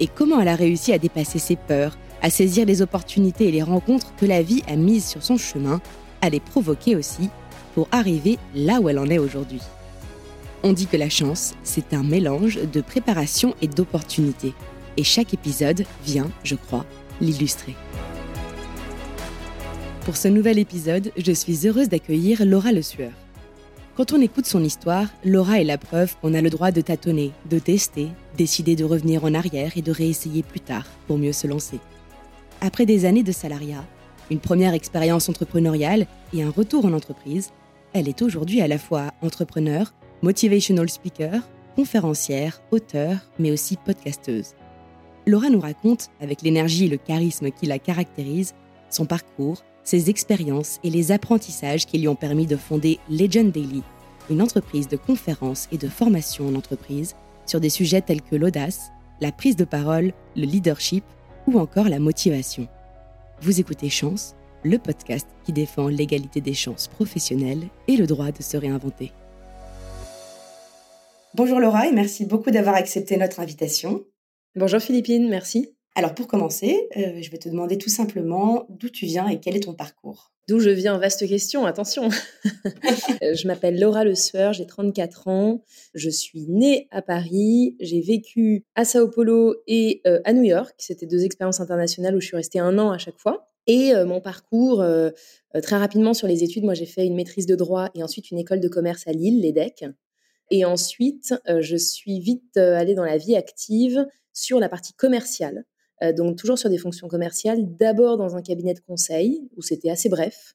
et comment elle a réussi à dépasser ses peurs, à saisir les opportunités et les rencontres que la vie a mises sur son chemin, à les provoquer aussi, pour arriver là où elle en est aujourd'hui. On dit que la chance, c'est un mélange de préparation et d'opportunités. Et chaque épisode vient, je crois, l'illustrer. Pour ce nouvel épisode, je suis heureuse d'accueillir Laura Le Sueur. Quand on écoute son histoire, Laura est la preuve qu'on a le droit de tâtonner, de tester, décider de revenir en arrière et de réessayer plus tard pour mieux se lancer. Après des années de salariat, une première expérience entrepreneuriale et un retour en entreprise, elle est aujourd'hui à la fois entrepreneur, motivational speaker, conférencière, auteur, mais aussi podcasteuse. Laura nous raconte, avec l'énergie et le charisme qui la caractérise, son parcours, ses expériences et les apprentissages qui lui ont permis de fonder Legend Daily, une entreprise de conférences et de formation en entreprise sur des sujets tels que l'audace, la prise de parole, le leadership ou encore la motivation. Vous écoutez Chance, le podcast qui défend l'égalité des chances professionnelles et le droit de se réinventer. Bonjour Laura et merci beaucoup d'avoir accepté notre invitation. Bonjour Philippine, merci. Alors pour commencer, euh, je vais te demander tout simplement d'où tu viens et quel est ton parcours. D'où je viens, vaste question, attention. Euh, je m'appelle Laura Le Sueur, j'ai 34 ans, je suis née à Paris, j'ai vécu à Sao Paulo et euh, à New York, c'était deux expériences internationales où je suis restée un an à chaque fois. Et mon parcours, très rapidement sur les études, moi j'ai fait une maîtrise de droit et ensuite une école de commerce à Lille, l'EDEC. Et ensuite, je suis vite allée dans la vie active sur la partie commerciale. Euh, donc toujours sur des fonctions commerciales, d'abord dans un cabinet de conseil, où c'était assez bref,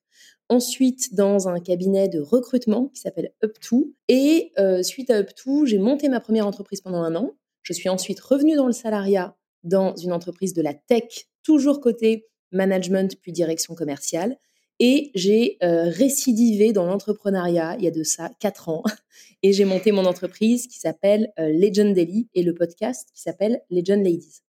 ensuite dans un cabinet de recrutement qui s'appelle Up2, et euh, suite à Up2, j'ai monté ma première entreprise pendant un an. Je suis ensuite revenue dans le salariat dans une entreprise de la tech, toujours côté management puis direction commerciale. Et j'ai euh, récidivé dans l'entrepreneuriat il y a de ça quatre ans. Et j'ai monté mon entreprise qui s'appelle Legend Daily et le podcast qui s'appelle Legend Ladies.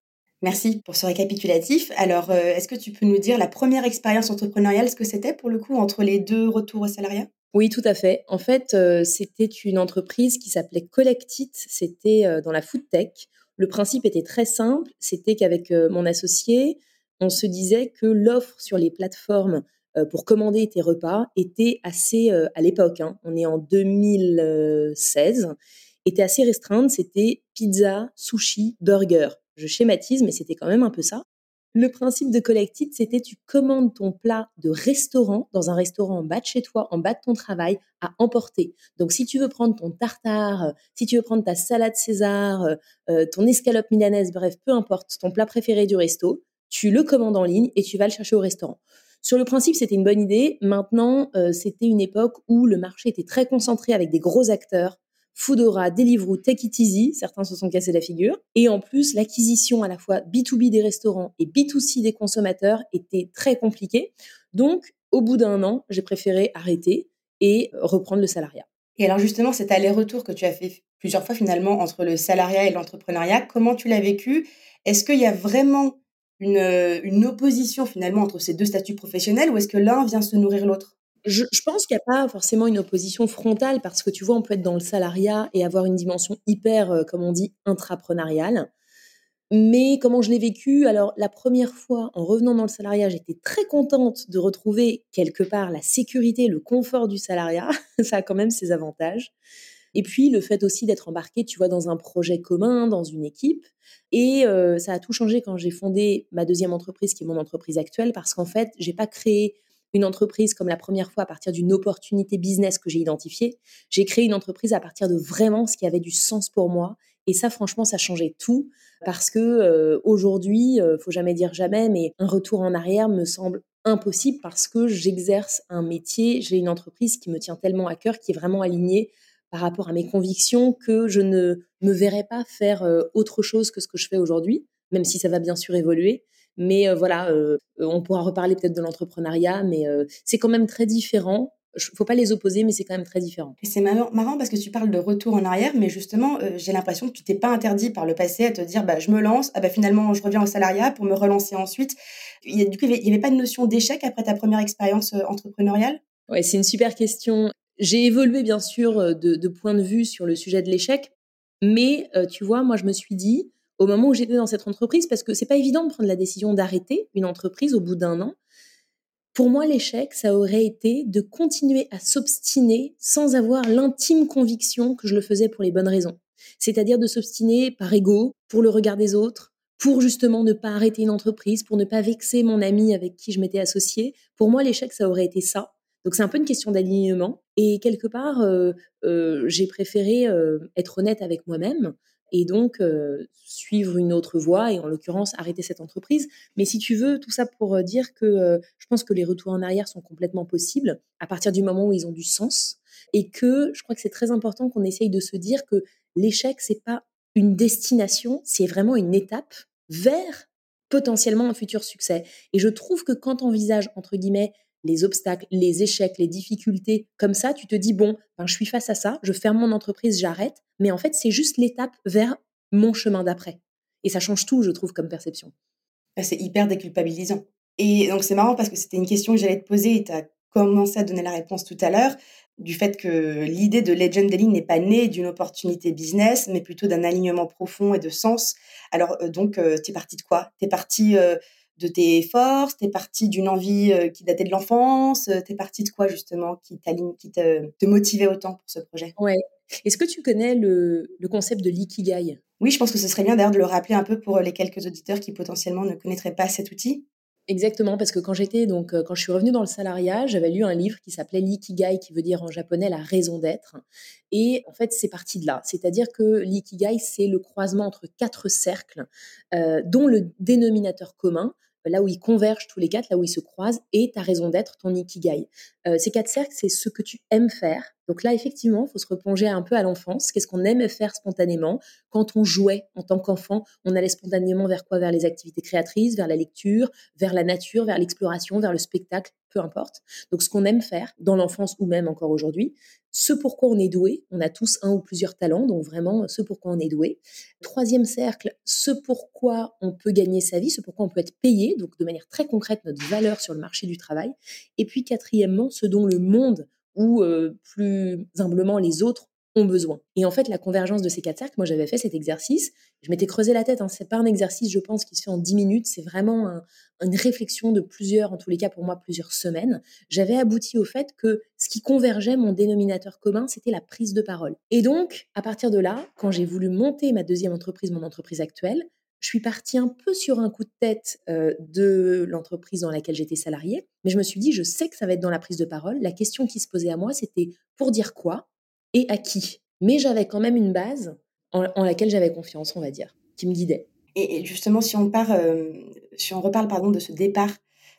Merci pour ce récapitulatif. Alors, euh, est-ce que tu peux nous dire la première expérience entrepreneuriale, ce que c'était pour le coup entre les deux retours au salariat? Oui, tout à fait. En fait, euh, c'était une entreprise qui s'appelait Collectit. C'était euh, dans la food tech. Le principe était très simple. C'était qu'avec mon associé, on se disait que l'offre sur les plateformes pour commander tes repas était assez, à l'époque, hein, on est en 2016, était assez restreinte. C'était pizza, sushi, burger. Je schématise, mais c'était quand même un peu ça. Le principe de Collectit, c'était tu commandes ton plat de restaurant dans un restaurant en bas de chez toi, en bas de ton travail, à emporter. Donc si tu veux prendre ton tartare, si tu veux prendre ta salade César, euh, euh, ton escalope milanaise, bref, peu importe, ton plat préféré du resto, tu le commandes en ligne et tu vas le chercher au restaurant. Sur le principe, c'était une bonne idée. Maintenant, euh, c'était une époque où le marché était très concentré avec des gros acteurs Foodora, Deliveroo, Take It Easy, certains se sont cassés la figure. Et en plus, l'acquisition à la fois B2B des restaurants et B2C des consommateurs était très compliquée. Donc, au bout d'un an, j'ai préféré arrêter et reprendre le salariat. Et alors justement, cet aller-retour que tu as fait plusieurs fois finalement entre le salariat et l'entrepreneuriat, comment tu l'as vécu? Est-ce qu'il y a vraiment une, une opposition finalement entre ces deux statuts professionnels ou est-ce que l'un vient se nourrir l'autre? Je, pense qu'il n'y a pas forcément une opposition frontale parce que tu vois, on peut être dans le salariat et avoir une dimension hyper, euh, comme on dit, intrapreneuriale. Mais comment je l'ai vécu? Alors, la première fois, en revenant dans le salariat, j'étais très contente de retrouver quelque part la sécurité, le confort du salariat. Ça a quand même ses avantages. Et puis, le fait aussi d'être embarqué, tu vois, dans un projet commun, dans une équipe. Et euh, ça a tout changé quand j'ai fondé ma deuxième entreprise, qui est mon entreprise actuelle, parce qu'en fait, j'ai pas créé une entreprise comme la première fois à partir d'une opportunité business que j'ai identifiée. J'ai créé une entreprise à partir de vraiment ce qui avait du sens pour moi. Et ça, franchement, ça changeait tout parce que euh, aujourd'hui, euh, faut jamais dire jamais, mais un retour en arrière me semble impossible parce que j'exerce un métier, j'ai une entreprise qui me tient tellement à cœur, qui est vraiment alignée par rapport à mes convictions que je ne me verrais pas faire euh, autre chose que ce que je fais aujourd'hui. même si ça va bien sûr évoluer. Mais voilà, on pourra reparler peut-être de l'entrepreneuriat, mais c'est quand même très différent faut pas les opposer, mais c'est quand même très différent. C'est marrant, parce que tu parles de retour en arrière, mais justement, euh, j'ai l'impression que tu t'es pas interdit par le passé à te dire, bah, je me lance, ah bah, finalement, je reviens au salariat pour me relancer ensuite. Il y a, du coup, il n'y avait pas de notion d'échec après ta première expérience entrepreneuriale? Ouais, c'est une super question. J'ai évolué, bien sûr, de, point de vue sur le sujet de l'échec, mais tu vois, moi, je me suis dit, au moment où j'étais dans cette entreprise, parce que c'est pas évident de prendre la décision d'arrêter une entreprise au bout d'un an, pour moi, l'échec, ça aurait été de continuer à s'obstiner sans avoir l'intime conviction que je le faisais pour les bonnes raisons. C'est-à-dire de s'obstiner par ego, pour le regard des autres, pour justement ne pas arrêter une entreprise, pour ne pas vexer mon ami avec qui je m'étais associée. Pour moi, l'échec, ça aurait été ça. Donc c'est un peu une question d'alignement. Et quelque part, euh, euh, j'ai préféré euh, être honnête avec moi-même et donc suivre une autre voie et en l'occurrence arrêter cette entreprise. Mais si tu veux, tout ça pour dire que je pense que les retours en arrière sont complètement possibles à partir du moment où ils ont du sens et que je crois que c'est très important qu'on essaye de se dire que l'échec c'est pas une destination, c'est vraiment une étape vers potentiellement un futur succès. Et je trouve que quand on envisage entre guillemets les obstacles, les échecs, les difficultés, comme ça, tu te dis, bon, ben, je suis face à ça, je ferme mon entreprise, j'arrête. Mais en fait, c'est juste l'étape vers mon chemin d'après. Et ça change tout, je trouve, comme perception. Bah, c'est hyper déculpabilisant. Et donc, c'est marrant parce que c'était une question que j'allais te poser et tu as commencé à donner la réponse tout à l'heure du fait que l'idée de Legend Daily n'est pas née d'une opportunité business, mais plutôt d'un alignement profond et de sens. Alors, euh, donc, euh, tu es parti de quoi? Tu es parti euh, de tes forces, t'es parti d'une envie euh, qui datait de l'enfance, euh, t'es parti de quoi justement qui qui te, te, motivait autant pour ce projet? Ouais. Est-ce que tu connais le, le concept de l'ikigai? Oui, je pense que ce serait bien d'ailleurs de le rappeler un peu pour les quelques auditeurs qui potentiellement ne connaîtraient pas cet outil. Exactement, parce que quand j'étais donc euh, quand je suis revenue dans le salariat, j'avais lu un livre qui s'appelait l'ikigai, qui veut dire en japonais la raison d'être. Et en fait, c'est parti de là. C'est-à-dire que l'ikigai, c'est le croisement entre quatre cercles, euh, dont le dénominateur commun, là où ils convergent tous les quatre, là où ils se croisent, et ta raison d'être, ton ikigai. Euh, ces quatre cercles, c'est ce que tu aimes faire. Donc là, effectivement, il faut se replonger un peu à l'enfance. Qu'est-ce qu'on aimait faire spontanément? Quand on jouait en tant qu'enfant, on allait spontanément vers quoi? Vers les activités créatrices, vers la lecture, vers la nature, vers l'exploration, vers le spectacle, peu importe. Donc ce qu'on aime faire dans l'enfance ou même encore aujourd'hui, ce pourquoi on est doué. On a tous un ou plusieurs talents, donc vraiment ce pourquoi on est doué. Troisième cercle, ce pourquoi on peut gagner sa vie, ce pourquoi on peut être payé, donc de manière très concrète notre valeur sur le marché du travail. Et puis quatrièmement, ce dont le monde ou plus humblement les autres ont besoin. Et en fait, la convergence de ces quatre cercles, moi j'avais fait cet exercice, je m'étais creusé la tête, hein, c'est pas un exercice, je pense, qui se fait en 10 minutes, c'est vraiment une réflexion de plusieurs, en tous les cas pour moi, plusieurs semaines. J'avais abouti au fait que ce qui convergeait, mon dénominateur commun, c'était la prise de parole. Et donc, à partir de là, quand j'ai voulu monter ma deuxième entreprise, mon entreprise actuelle, je suis partie un peu sur un coup de tête euh, de l'entreprise dans laquelle j'étais salariée, mais je me suis dit, je sais que ça va être dans la prise de parole. La question qui se posait à moi, c'était pour dire quoi et à qui? Mais j'avais quand même une base en, laquelle j'avais confiance, on va dire, qui me guidait. Et, justement, si on, part, euh, si on reparle pardon, de ce départ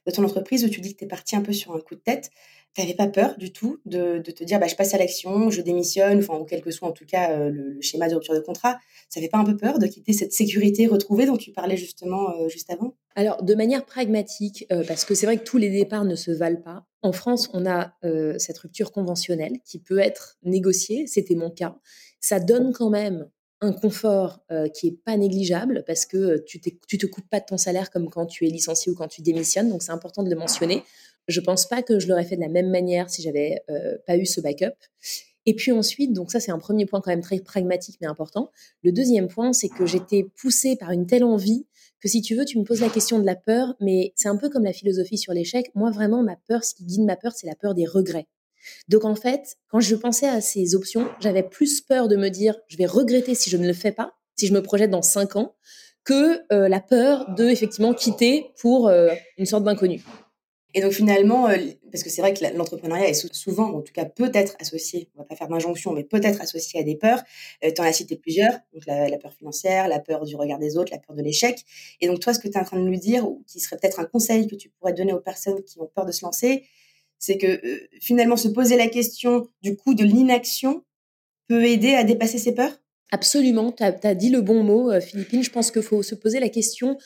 de ton entreprise où tu dis que tu es parti un peu sur un coup de tête, tu n'avais pas peur du tout de, te dire bah, je passe à l'action, je démissionne, enfin, ou quel que soit en tout cas euh, le, schéma de rupture de contrat. Ça n'avait pas un peu peur de quitter cette sécurité retrouvée dont tu parlais justement euh, juste avant? Alors, de manière pragmatique, euh, parce que c'est vrai que tous les départs ne se valent pas. En France, on a cette rupture conventionnelle qui peut être négociée, c'était mon cas. Ça donne quand même un confort qui est pas négligeable parce que tu, tu te coupes pas de ton salaire comme quand tu es licencié ou quand tu démissionnes, donc c'est important de le mentionner. Je pense pas que je l'aurais fait de la même manière si j'avais euh, pas eu ce backup. Et puis ensuite, donc ça c'est un premier point quand même très pragmatique mais important. Le deuxième point, c'est que j'étais poussée par une telle envie que si tu veux, tu me poses la question de la peur, mais c'est un peu comme la philosophie sur l'échec. Moi vraiment, ma peur, ce qui guide ma peur, c'est la peur des regrets. Donc en fait, quand je pensais à ces options, j'avais plus peur de me dire je vais regretter si je ne le fais pas, si je me projette dans cinq ans, que euh, la peur de effectivement quitter pour euh, une sorte d'inconnu. Et donc finalement, euh, parce que c'est vrai que l'entrepreneuriat est souvent, en tout cas peut-être associé, on va pas faire d'injonction, mais peut-être associé à des peurs. Tu en as cité plusieurs, donc la, peur financière, la peur du regard des autres, la peur de l'échec. Et donc toi, ce que tu es en train de nous dire, ou qui serait peut-être un conseil que tu pourrais donner aux personnes qui ont peur de se lancer, c'est que euh, finalement se poser la question du coût de l'inaction peut aider à dépasser ses peurs? Absolument, tu as, dit le bon mot, euh, Philippine. Je pense qu'il faut se poser la question.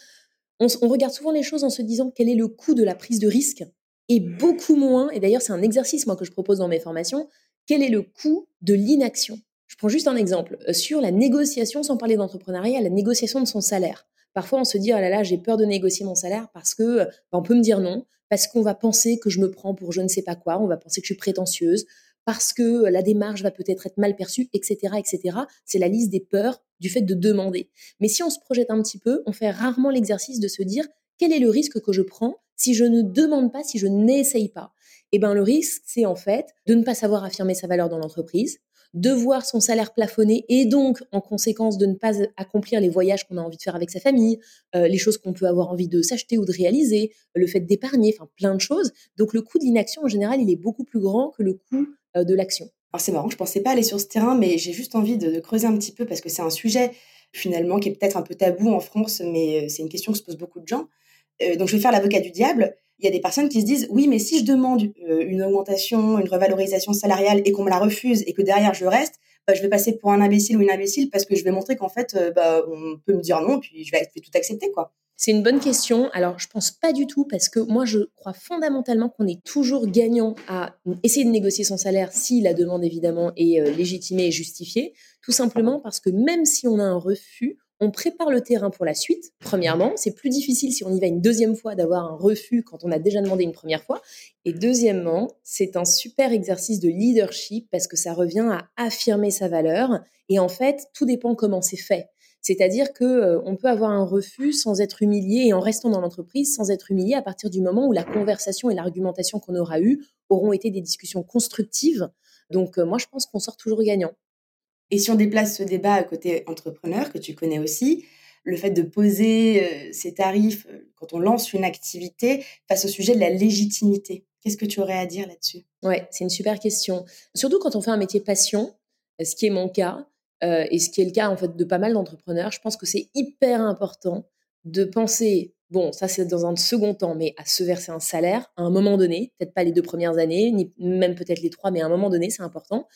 On, regarde souvent les choses en se disant quel est le coût de la prise de risque et beaucoup moins, et d'ailleurs c'est un exercice moi que je propose dans mes formations, quel est le coût de l'inaction? Je prends juste un exemple. Euh, sur la négociation, sans parler d'entrepreneuriat, la négociation de son salaire. Parfois on se dit, oh là là, j'ai peur de négocier mon salaire parce que euh, ben, on peut me dire non, parce qu'on va penser que je me prends pour je ne sais pas quoi, on va penser que je suis prétentieuse, parce que la démarche va peut-être être mal perçue, etc., etc. C'est la liste des peurs du fait de demander. Mais si on se projette un petit peu, on fait rarement l'exercice de se dire quel est le risque que je prends si je ne demande pas, si je n'essaye pas? Eh ben le risque, c'est en fait de ne pas savoir affirmer sa valeur dans l'entreprise, de voir son salaire plafonner et donc en conséquence de ne pas accomplir les voyages qu'on a envie de faire avec sa famille, euh, les choses qu'on peut avoir envie de s'acheter ou de réaliser, le fait d'épargner, enfin plein de choses. Donc le coût de l'inaction en général, il est beaucoup plus grand que le coût euh, de l'action. Alors c'est marrant, je pensais pas aller sur ce terrain, mais j'ai juste envie de, creuser un petit peu parce que c'est un sujet finalement qui est peut-être un peu tabou en France, mais euh, c'est une question que se posent beaucoup de gens. Donc je vais faire l'avocat du diable. Il y a des personnes qui se disent oui, mais si je demande une augmentation, une revalorisation salariale et qu'on me la refuse et que derrière je reste, bah, je vais passer pour un imbécile ou une imbécile parce que je vais montrer qu'en fait, bah, on peut me dire non, puis je vais, je vais tout accepter quoi. C'est une bonne question. Alors, je pense pas du tout parce que moi, je crois fondamentalement qu'on est toujours gagnant à essayer de négocier son salaire si la demande évidemment est euh, légitimée et justifiée. Tout simplement parce que même si on a un refus, on prépare le terrain pour la suite. Premièrement, c'est plus difficile si on y va une deuxième fois d'avoir un refus quand on a déjà demandé une première fois. Et deuxièmement, c'est un super exercice de leadership parce que ça revient à affirmer sa valeur. Et en fait, tout dépend comment c'est fait. C'est-à-dire que euh, on peut avoir un refus sans être humilié et en restant dans l'entreprise sans être humilié à partir du moment où la conversation et l'argumentation qu'on aura eue auront été des discussions constructives. Donc euh, moi je pense qu'on sort toujours gagnant. Et si on déplace ce débat à côté entrepreneur que tu connais aussi, le fait de poser euh, ses tarifs quand on lance une activité face au sujet de la légitimité. Qu'est-ce que tu aurais à dire là-dessus? Ouais, c'est une super question. Surtout quand on fait un métier passion, ce qui est mon cas, euh, et ce qui est le cas en fait de pas mal d'entrepreneurs, je pense que c'est hyper important de penser, bon, ça c'est dans un second temps, mais à se verser un salaire à un moment donné, peut-être pas les deux premières années, ni même peut-être les trois, mais à un moment donné, c'est important.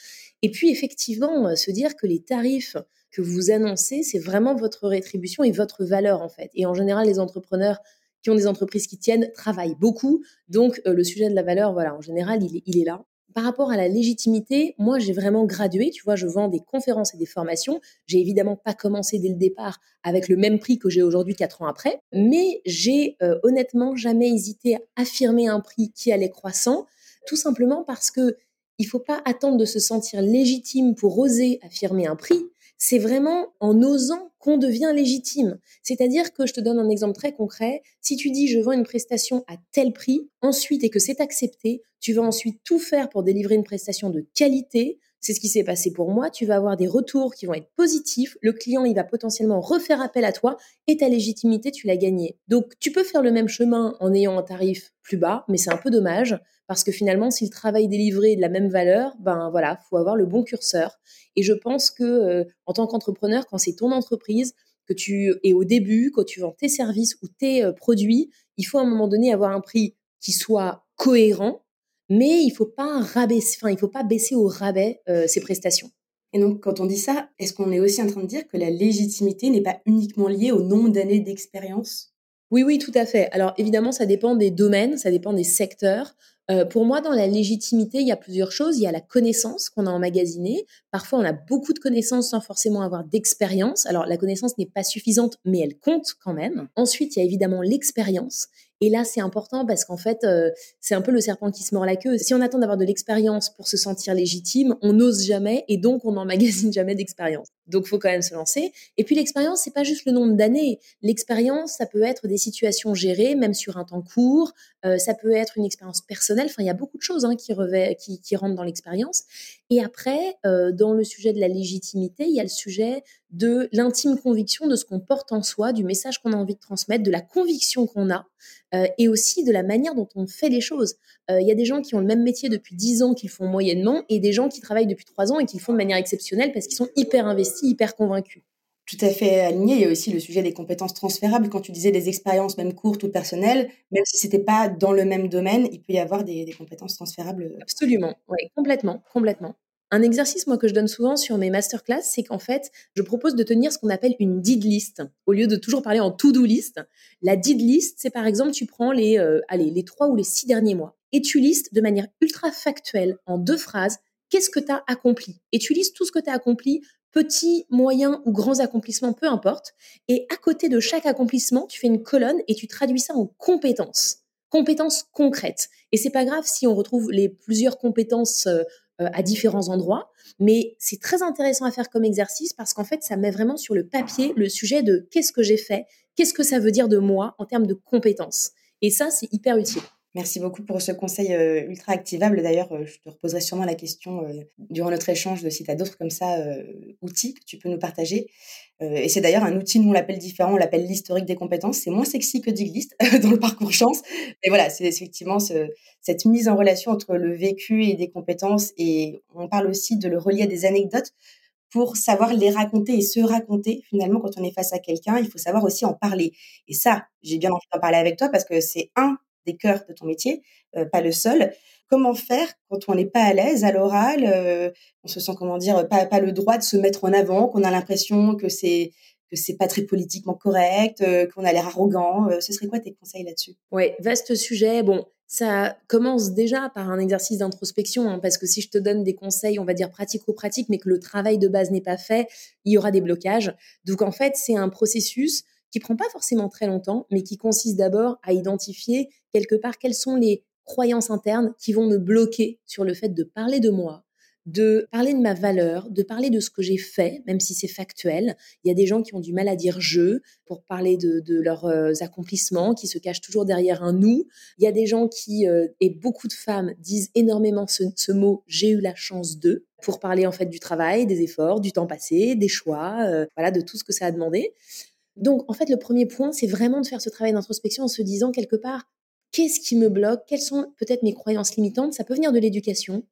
Et puis effectivement, euh, se dire que les tarifs que vous annoncez, c'est vraiment votre rétribution et votre valeur en fait. Et en général, les entrepreneurs qui ont des entreprises qui tiennent travaillent beaucoup, donc euh, le sujet de la valeur, voilà, en général, il est là par rapport à la légitimité, moi, j'ai vraiment gradué. Tu vois, je vends des conférences et des formations. J'ai évidemment pas commencé dès le départ avec le même prix que j'ai aujourd'hui quatre ans après, mais j'ai euh, honnêtement jamais hésité à affirmer un prix qui allait croissant, tout simplement parce que il faut pas attendre de se sentir légitime pour oser affirmer un prix c'est vraiment en osant qu'on devient légitime. C'est-à-dire que je te donne un exemple très concret. Si tu dis je vends une prestation à tel prix, ensuite et que c'est accepté, tu vas ensuite tout faire pour délivrer une prestation de qualité. C'est ce qui s'est passé pour moi. Tu vas avoir des retours qui vont être positifs. Le client, il va potentiellement refaire appel à toi et ta légitimité, tu l'as gagnée. Donc, tu peux faire le même chemin en ayant un tarif plus bas, mais c'est un peu dommage parce que finalement, si le travail délivré est de la même valeur, ben voilà, faut avoir le bon curseur. Et je pense que euh, en tant qu'entrepreneur, quand c'est ton entreprise, que tu es au début, quand tu vends tes services ou tes euh, produits, il faut à un moment donné avoir un prix qui soit cohérent, mais il faut pas rabaisser, enfin il faut pas baisser au rabais euh, ses prestations. Et donc, quand on dit ça, est-ce qu'on est aussi en train de dire que la légitimité n'est pas uniquement liée au nombre d'années d'expérience? Oui, oui, tout à fait. Alors, évidemment, ça dépend des domaines, ça dépend des secteurs. Euh, pour moi, dans la légitimité, il y a plusieurs choses. Il y a la connaissance qu'on a emmagasinée. Parfois, on a beaucoup de connaissances sans forcément avoir d'expérience. Alors, la connaissance n'est pas suffisante, mais elle compte quand même. Ensuite, il y a évidemment l'expérience. Et là, c'est important parce qu'en fait, euh, c'est un peu le serpent qui se mord la queue. Si on attend d'avoir de l'expérience pour se sentir légitime, on n'ose jamais et donc on n'emmagasine jamais d'expérience. Donc, faut quand même se lancer. Et puis, l'expérience, c'est pas juste le nombre d'années. L'expérience, ça peut être des situations gérées, même sur un temps court. Euh, ça peut être une expérience personnelle. Enfin, il y a beaucoup de choses hein, qui, qui, rentrent dans l'expérience. Et après, euh, dans le sujet de la légitimité, il y a le sujet de l'intime conviction de ce qu'on porte en soi, du message qu'on a envie de transmettre, de la conviction qu'on a, euh, et aussi de la manière dont on fait les choses. Il y a des gens qui ont le même métier depuis 10 ans qu'ils font moyennement, et des gens qui travaillent depuis 3 ans et qui font de manière exceptionnelle parce qu'ils sont hyper investis, hyper convaincus. Tout à fait aligné. Il y a aussi le sujet des compétences transférables. Quand tu disais des expériences, même courtes ou personnelles, même si c'était pas dans le même domaine, il peut y avoir des, des compétences transférables. Absolument, oui, complètement, complètement. Un exercice, moi, que je donne souvent sur mes masterclass, c'est qu'en fait, je propose de tenir ce qu'on appelle une did list. Au lieu de toujours parler en to-do list, la did list, c'est par exemple, tu prends les, euh, allez, les trois ou les six derniers mois et tu listes de manière ultra factuelle, en deux phrases, qu'est-ce que tu as accompli? Et tu listes tout ce que tu as accompli, petits, moyens ou grands accomplissements, peu importe. Et à côté de chaque accomplissement, tu fais une colonne et tu traduis ça en compétences compétences concrètes. Et c'est pas grave si on retrouve les plusieurs compétences euh, euh, à différents endroits. Mais c'est très intéressant à faire comme exercice parce qu'en fait, ça met vraiment sur le papier le sujet de qu'est-ce que j'ai fait, qu'est-ce que ça veut dire de moi en termes de compétences. Et ça, c'est hyper utile. Merci beaucoup pour ce conseil euh, ultra activable. D'ailleurs, euh, je te reposerai sûrement la question euh, durant notre échange de si tu as d'autres comme ça outils que tu peux nous partager. et c'est d'ailleurs un outil, nous on l'appelle différent, on l'appelle l'historique des compétences. C'est moins sexy que Diglist dans le parcours chance. Mais voilà, c'est effectivement cette mise en relation entre le vécu et des compétences. Et on parle aussi de le relier à des anecdotes pour savoir les raconter et se raconter. Finalement, quand on est face à quelqu'un, il faut savoir aussi en parler. Et ça, j'ai bien envie d'en parler avec toi parce que c'est un des cœurs de ton métier, euh, pas le seul. Comment faire quand on n'est pas à l'aise à l'oral, euh, on se sent comment dire pas, le droit de se mettre en avant, qu'on a l'impression que c'est que c'est pas très politiquement correct, euh, qu'on a l'air arrogant. ce serait quoi tes conseils là-dessus? Ouais, vaste sujet. Bon, ça commence déjà par un exercice d'introspection, hein, parce que si je te donne des conseils, on va dire pratico-pratiques, mais que le travail de base n'est pas fait, il y aura des blocages. Donc en fait, c'est un processus qui prend pas forcément très longtemps, mais qui consiste d'abord à identifier quelque part quelles sont les croyances internes qui vont me bloquer sur le fait de parler de moi, de parler de ma valeur, de parler de ce que j'ai fait, même si c'est factuel. Il y a des gens qui ont du mal à dire je pour parler de, leurs euh, accomplissements, qui se cachent toujours derrière un nous. Il y a des gens qui, euh, et beaucoup de femmes, disent énormément ce, mot j'ai eu la chance de pour parler en fait du travail, des efforts, du temps passé, des choix, euh, voilà, de tout ce que ça a demandé. Donc, en fait, le premier point, c'est vraiment de faire ce travail d'introspection en se disant quelque part, qu'est-ce qui me bloque Quelles sont peut-être mes croyances limitantes Ça peut venir de l'éducation,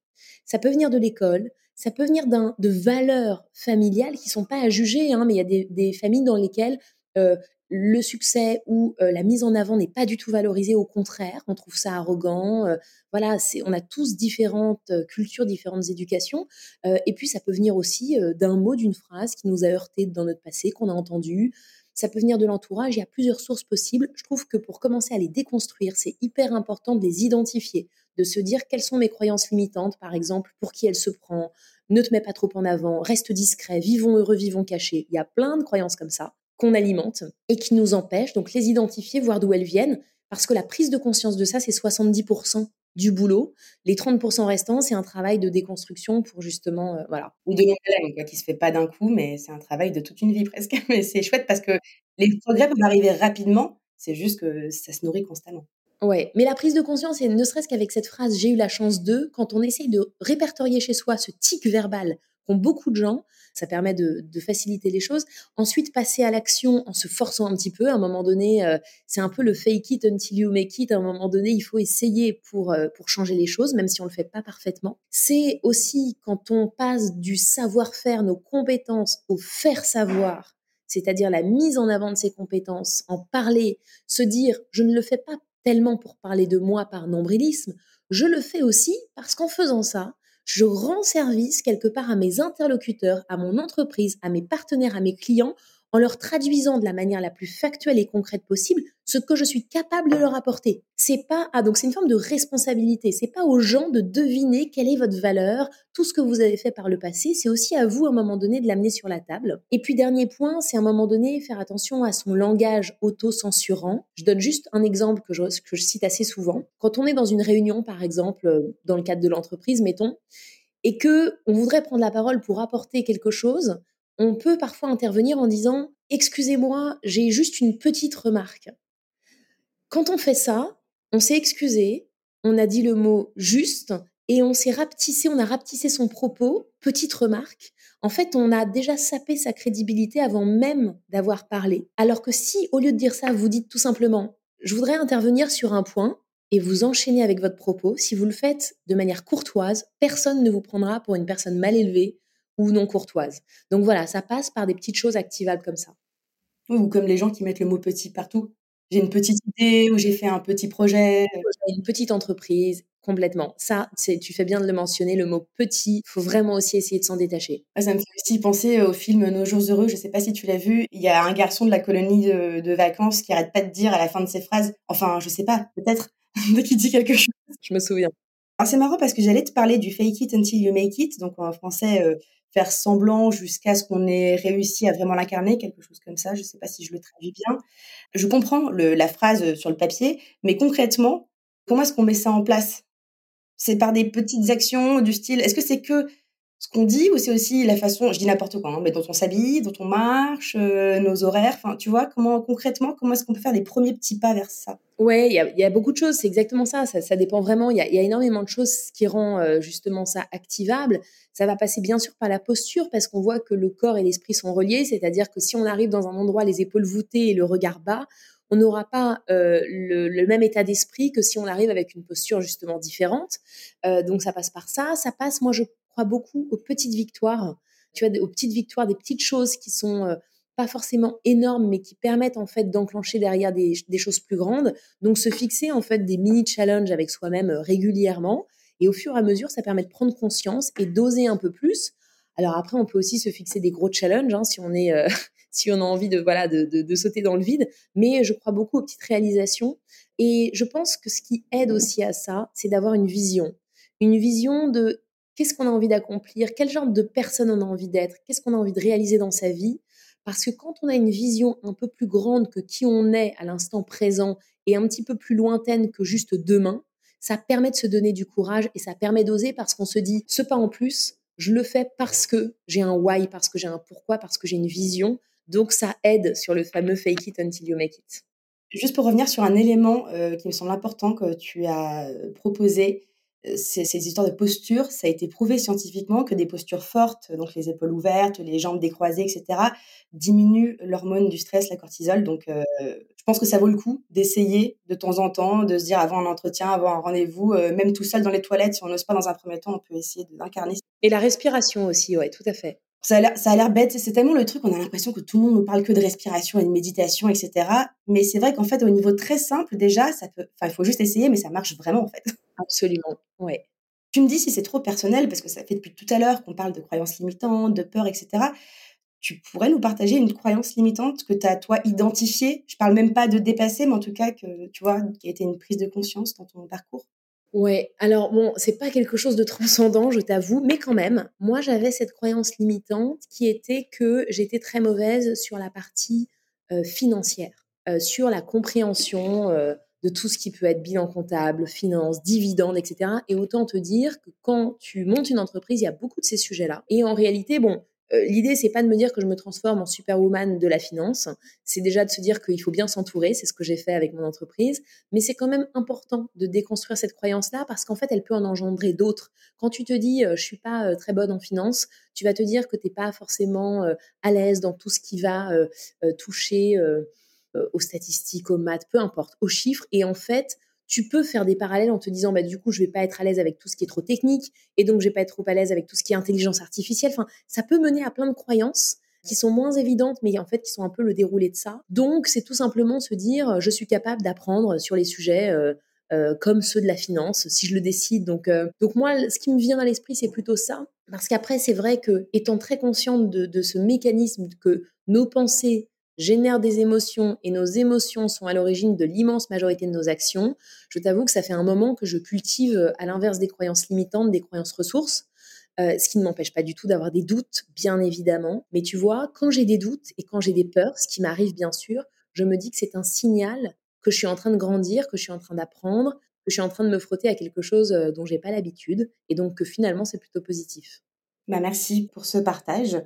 ça peut venir de l'école, ça peut venir de valeurs familiales qui sont pas à juger, hein, mais il y a des, familles dans lesquelles euh, le succès ou euh, la mise en avant n'est pas du tout valorisé, au contraire, on trouve ça arrogant. Euh, voilà, on a tous différentes cultures, différentes éducations, et puis ça peut venir aussi d'un mot, d'une phrase qui nous a heurté dans notre passé, qu'on a entendu, ça peut venir de l'entourage, il y a plusieurs sources possibles. Je trouve que pour commencer à les déconstruire, c'est hyper important de les identifier, de se dire quelles sont mes croyances limitantes, par exemple, pour qui elle se prend, ne te mets pas trop en avant, reste discret, vivons heureux, vivons cachés. Il y a plein de croyances comme ça qu'on alimente et qui nous empêchent. Donc les identifier, voir d'où elles viennent, parce que la prise de conscience de ça, c'est 70% du boulot. Les 30% restants, c'est un travail de déconstruction pour justement, euh, voilà. Ou de longue haleine, qui se fait pas d'un coup, mais c'est un travail de toute une vie presque. Mais c'est chouette parce que les progrès peuvent arriver rapidement, c'est juste que ça se nourrit constamment. Ouais, mais la prise de conscience, et ne serait-ce qu'avec cette phrase j'ai eu la chance de, quand on essaye de répertorier chez soi ce tic verbal qu'ont beaucoup de gens, ça permet de, faciliter les choses. Ensuite, passer à l'action en se forçant un petit peu. À un moment donné, euh, c'est un peu le fake it until you make it. À un moment donné, il faut essayer pour, euh, pour changer les choses, même si on ne le fait pas parfaitement. C'est aussi quand on passe du savoir-faire, nos compétences, au faire savoir, c'est-à-dire la mise en avant de ses compétences, en parler, se dire je ne le fais pas tellement pour parler de moi par nombrilisme, je le fais aussi parce qu'en faisant ça, je rends service quelque part à mes interlocuteurs, à mon entreprise, à mes partenaires, à mes clients, en leur traduisant de la manière la plus factuelle et concrète possible ce que je suis capable de leur apporter. C'est pas ah donc c'est une forme de responsabilité. C'est pas aux gens de deviner quelle est votre valeur, tout ce que vous avez fait par le passé. C'est aussi à vous à un moment donné de l'amener sur la table. Et puis dernier point, c'est à un moment donné faire attention à son langage auto-censurant. Je donne juste un exemple que je, que je cite assez souvent. Quand on est dans une réunion, par exemple, dans le cadre de l'entreprise, mettons, et que on voudrait prendre la parole pour apporter quelque chose, on peut parfois intervenir en disant Excusez-moi, j'ai juste une petite remarque. Quand on fait ça, on s'est excusé, on a dit le mot juste et on s'est rapetissé, on a rapetissé son propos, petite remarque. En fait, on a déjà sapé sa crédibilité avant même d'avoir parlé. Alors que si, au lieu de dire ça, vous dites tout simplement Je voudrais intervenir sur un point, et vous enchaînez avec votre propos, si vous le faites de manière courtoise, personne ne vous prendra pour une personne mal élevée ou non courtoise. Donc voilà, ça passe par des petites choses activables comme ça. Ou comme les gens qui mettent le mot petit partout. j'ai une petite idée ou j'ai fait un petit projet. Une petite entreprise, complètement. Ça, c'est, tu fais bien de le mentionner, le mot petit. Il faut vraiment aussi essayer de s'en détacher. Ça me fait aussi penser au film Nos jours heureux. Je sais pas si tu l'as vu. Il y a un garçon de la colonie de, vacances qui arrête pas de dire à la fin de ses phrases. Enfin, je sais pas, peut-être dès qu'il dit quelque chose. Je me souviens. Alors c'est marrant parce que j'allais te parler du fake it until you make it, donc en français euh, faire semblant jusqu'à ce qu'on ait réussi à vraiment l'incarner, quelque chose comme ça. Je ne sais pas si je le traduis bien. Je comprends la phrase sur le papier, mais concrètement, comment est-ce qu'on met ça en place? C'est par des petites actions du style. Est-ce que c'est que ce qu'on dit ou c'est aussi la façon, je dis n'importe quoi, hein, mais dont on s'habille, dont on marche, euh, nos horaires, enfin, tu vois, comment concrètement, comment est-ce qu'on peut faire les premiers petits pas vers ça? Ouais, il y a, beaucoup de choses, c'est exactement ça, ça, dépend vraiment, il y a, énormément de choses qui rend euh, justement ça activable. Ça va passer bien sûr par la posture parce qu'on voit que le corps et l'esprit sont reliés, c'est-à-dire que si on arrive dans un endroit les épaules voûtées et le regard bas, on n'aura pas euh, le, même état d'esprit que si on arrive avec une posture justement différente. donc ça passe par ça, ça passe, moi je crois beaucoup aux petites victoires, tu vois, aux petites victoires, des petites choses qui sont euh, pas forcément énormes, mais qui permettent en fait d'enclencher derrière des, choses plus grandes. Donc se fixer en fait des mini challenges avec soi-même euh, régulièrement, et au fur et à mesure, ça permet de prendre conscience et d'oser un peu plus. Alors après, on peut aussi se fixer des gros challenges hein, si on est euh, si on a envie de voilà de, de, sauter dans le vide. Mais je crois beaucoup aux petites réalisations. Et je pense que ce qui aide aussi à ça, c'est d'avoir une vision, une vision de qu'est-ce qu'on a envie d'accomplir, quel genre de personne on a envie d'être, qu'est-ce qu'on a envie de réaliser dans sa vie? Parce que quand on a une vision un peu plus grande que qui on est à l'instant présent et un petit peu plus lointaine que juste demain, ça permet de se donner du courage et ça permet d'oser parce qu'on se dit ce pas en plus, je le fais parce que j'ai un why, parce que j'ai un pourquoi, parce que j'ai une vision. Donc ça aide sur le fameux fake it until you make it. Juste pour revenir sur un élément euh, qui me semble important que tu as euh, proposé, ces, ces, histoires de posture, ça a été prouvé scientifiquement que des postures fortes, donc les épaules ouvertes, les jambes décroisées, etc., diminuent l'hormone du stress, la cortisol. Donc, euh, je pense que ça vaut le coup d'essayer de temps en temps, de se dire avant un entretien, avant un rendez-vous, euh, même tout seul dans les toilettes, si on n'ose pas dans un premier temps, on peut essayer d'incarner. Et la respiration aussi, ouais, tout à fait. Ça a l'air bête, c'est tellement le truc, on a l'impression que tout le monde nous parle que de respiration et de méditation, etc. Mais c'est vrai qu'en fait, au niveau très simple, déjà, ça peut, enfin, il faut juste essayer, mais ça marche vraiment, en fait. Absolument, ouais. Tu me dis si c'est trop personnel, parce que ça fait depuis tout à l'heure qu'on parle de croyances limitantes, de peur, etc. Tu pourrais nous partager une croyance limitante que tu as, toi, identifiée? Je parle même pas de dépasser, mais en tout cas, que tu vois, qui a été une prise de conscience dans ton parcours? Ouais, alors bon, c'est pas quelque chose de transcendant, je t'avoue, mais quand même, moi j'avais cette croyance limitante qui était que j'étais très mauvaise sur la partie euh, financière, euh, sur la compréhension euh, de tout ce qui peut être bilan comptable, finance, dividendes, etc. Et autant te dire que quand tu montes une entreprise, il y a beaucoup de ces sujets-là. Et en réalité, bon, euh, l'idée, c'est pas de me dire que je me transforme en superwoman de la finance. C'est déjà de se dire qu'il faut bien s'entourer. C'est ce que j'ai fait avec mon entreprise. Mais c'est quand même important de déconstruire cette croyance-là parce qu'en fait, elle peut en engendrer d'autres. Quand tu te dis, euh, je suis pas euh, très bonne en finance, tu vas te dire que t'es pas forcément à l'aise dans tout ce qui va toucher euh, aux statistiques, aux maths, peu importe, aux chiffres. Et en fait, tu peux faire des parallèles en te disant, bah, du coup, je vais pas être à l'aise avec tout ce qui est trop technique, et donc je vais pas être trop à l'aise avec tout ce qui est intelligence artificielle. Enfin, ça peut mener à plein de croyances qui sont moins évidentes, mais en fait qui sont un peu le déroulé de ça. Donc, c'est tout simplement se dire, je suis capable d'apprendre sur les sujets euh, euh, comme ceux de la finance, si je le décide. Donc, donc moi, ce qui me vient à l'esprit, c'est plutôt ça. Parce qu'après, c'est vrai que, étant très consciente de ce mécanisme que nos pensées génèrent des émotions et nos émotions sont à l'origine de l'immense majorité de nos actions, je t'avoue que ça fait un moment que je cultive, euh, à l'inverse des croyances limitantes, des croyances ressources, euh, ce qui ne m'empêche pas du tout d'avoir des doutes, bien évidemment. Mais tu vois, quand j'ai des doutes et quand j'ai des peurs, ce qui m'arrive bien sûr, je me dis que c'est un signal que je suis en train de grandir, que je suis en train d'apprendre, que je suis en train de me frotter à quelque chose euh, dont j'ai pas l'habitude, et donc que finalement c'est plutôt positif. Bah merci pour ce partage.